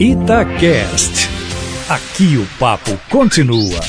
Itacast. Aqui o papo continua.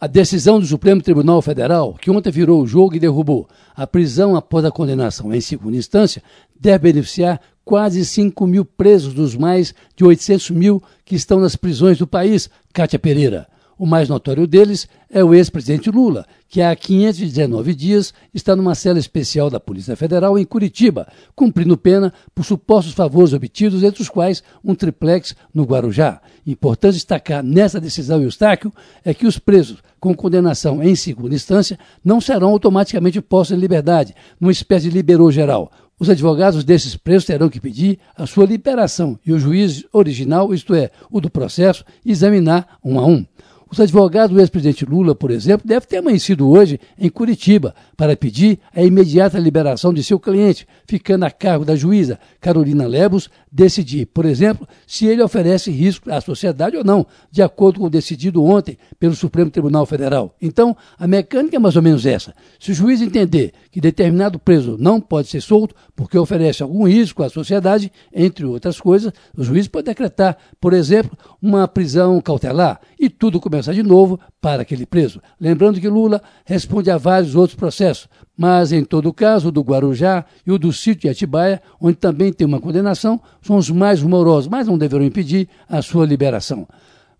A decisão do Supremo Tribunal Federal, que ontem virou o jogo e derrubou a prisão após a condenação em segunda instância, deve beneficiar quase 5 mil presos dos mais de 800 mil que estão nas prisões do país, Cátia Pereira. O mais notório deles é o ex-presidente Lula, que há 519 dias está numa cela especial da Polícia Federal em Curitiba, cumprindo pena por supostos favores obtidos, entre os quais um triplex no Guarujá. Importante destacar nessa decisão, Eustáquio, é que os presos com condenação em segunda instância não serão automaticamente postos em liberdade, numa espécie de liberou geral. Os advogados desses presos terão que pedir a sua liberação e o juiz original, isto é, o do processo, examinar um a um. Os advogados do ex-presidente Lula, por exemplo, devem ter amanhecido hoje em Curitiba para pedir a imediata liberação de seu cliente, ficando a cargo da juíza Carolina Lebos decidir, por exemplo, se ele oferece risco à sociedade ou não, de acordo com o decidido ontem pelo Supremo Tribunal Federal. Então, a mecânica é mais ou menos essa. Se o juiz entender que determinado preso não pode ser solto porque oferece algum risco à sociedade, entre outras coisas, o juiz pode decretar, por exemplo, uma prisão cautelar e tudo começar de novo para aquele preso. Lembrando que Lula responde a vários outros processos, mas em todo caso, o do Guarujá e o do sítio de Atibaia, onde também tem uma condenação, são os mais rumorosos, mas não deverão impedir a sua liberação.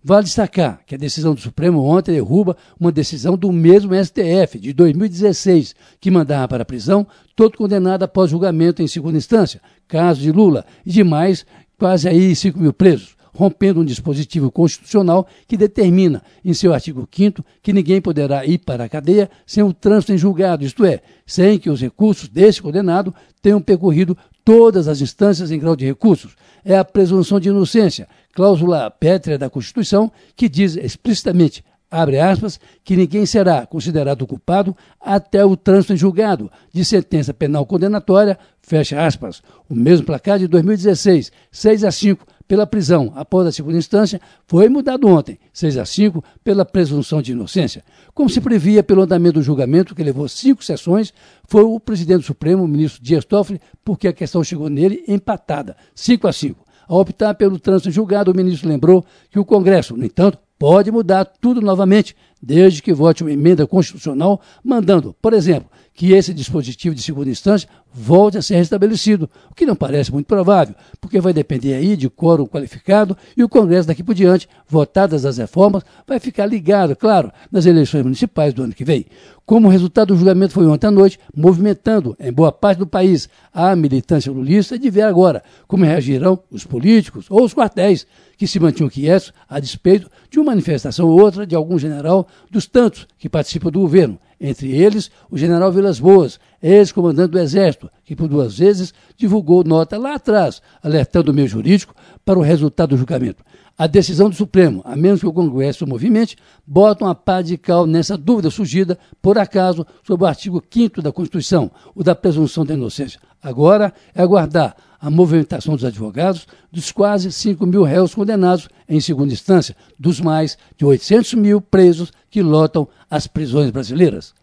Vale destacar que a decisão do Supremo ontem derruba uma decisão do mesmo STF, de 2016, que mandava para a prisão todo condenado após julgamento em segunda instância, caso de Lula, e de mais quase aí 5 mil presos rompendo um dispositivo constitucional que determina, em seu artigo 5 que ninguém poderá ir para a cadeia sem o trânsito em julgado, isto é, sem que os recursos desse condenado tenham percorrido todas as instâncias em grau de recursos. É a presunção de inocência, cláusula pétrea da Constituição, que diz explicitamente abre aspas, que ninguém será considerado culpado até o trânsito em julgado de sentença penal condenatória, fecha aspas. O mesmo placar de 2016, 6 a 5, pela prisão após a segunda instância foi mudado ontem, 6 a 5, pela presunção de inocência. Como se previa pelo andamento do julgamento, que levou cinco sessões, foi o presidente do Supremo, o ministro Dias Toffoli, porque a questão chegou nele empatada, 5 a 5. Ao optar pelo trânsito julgado, o ministro lembrou que o Congresso, no entanto, pode mudar tudo novamente, desde que vote uma emenda constitucional mandando, por exemplo, que esse dispositivo de segunda instância volte a ser restabelecido, o que não parece muito provável, porque vai depender aí de quórum qualificado e o Congresso daqui por diante, votadas as reformas, vai ficar ligado, claro, nas eleições municipais do ano que vem. Como resultado do julgamento foi ontem à noite, movimentando em boa parte do país a militância lulista, de ver agora como reagirão os políticos ou os quartéis que se mantinham quietos a despeito de uma manifestação ou outra de algum general dos tantos que participam do governo, entre eles o general Vilas Boas, ex-comandante do Exército, que por duas vezes divulgou nota lá atrás, alertando o meio jurídico para o resultado do julgamento. A decisão do Supremo, a menos que o Congresso movimente, bota uma pá de cal nessa dúvida surgida, por acaso, sobre o artigo 5 da Constituição, o da presunção da inocência. Agora é aguardar a movimentação dos advogados dos quase 5 mil réus condenados em segunda instância, dos mais de 800 mil presos que lotam as prisões brasileiras.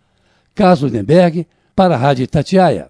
Carlos Lindenberg, para a Rádio Itatiaia.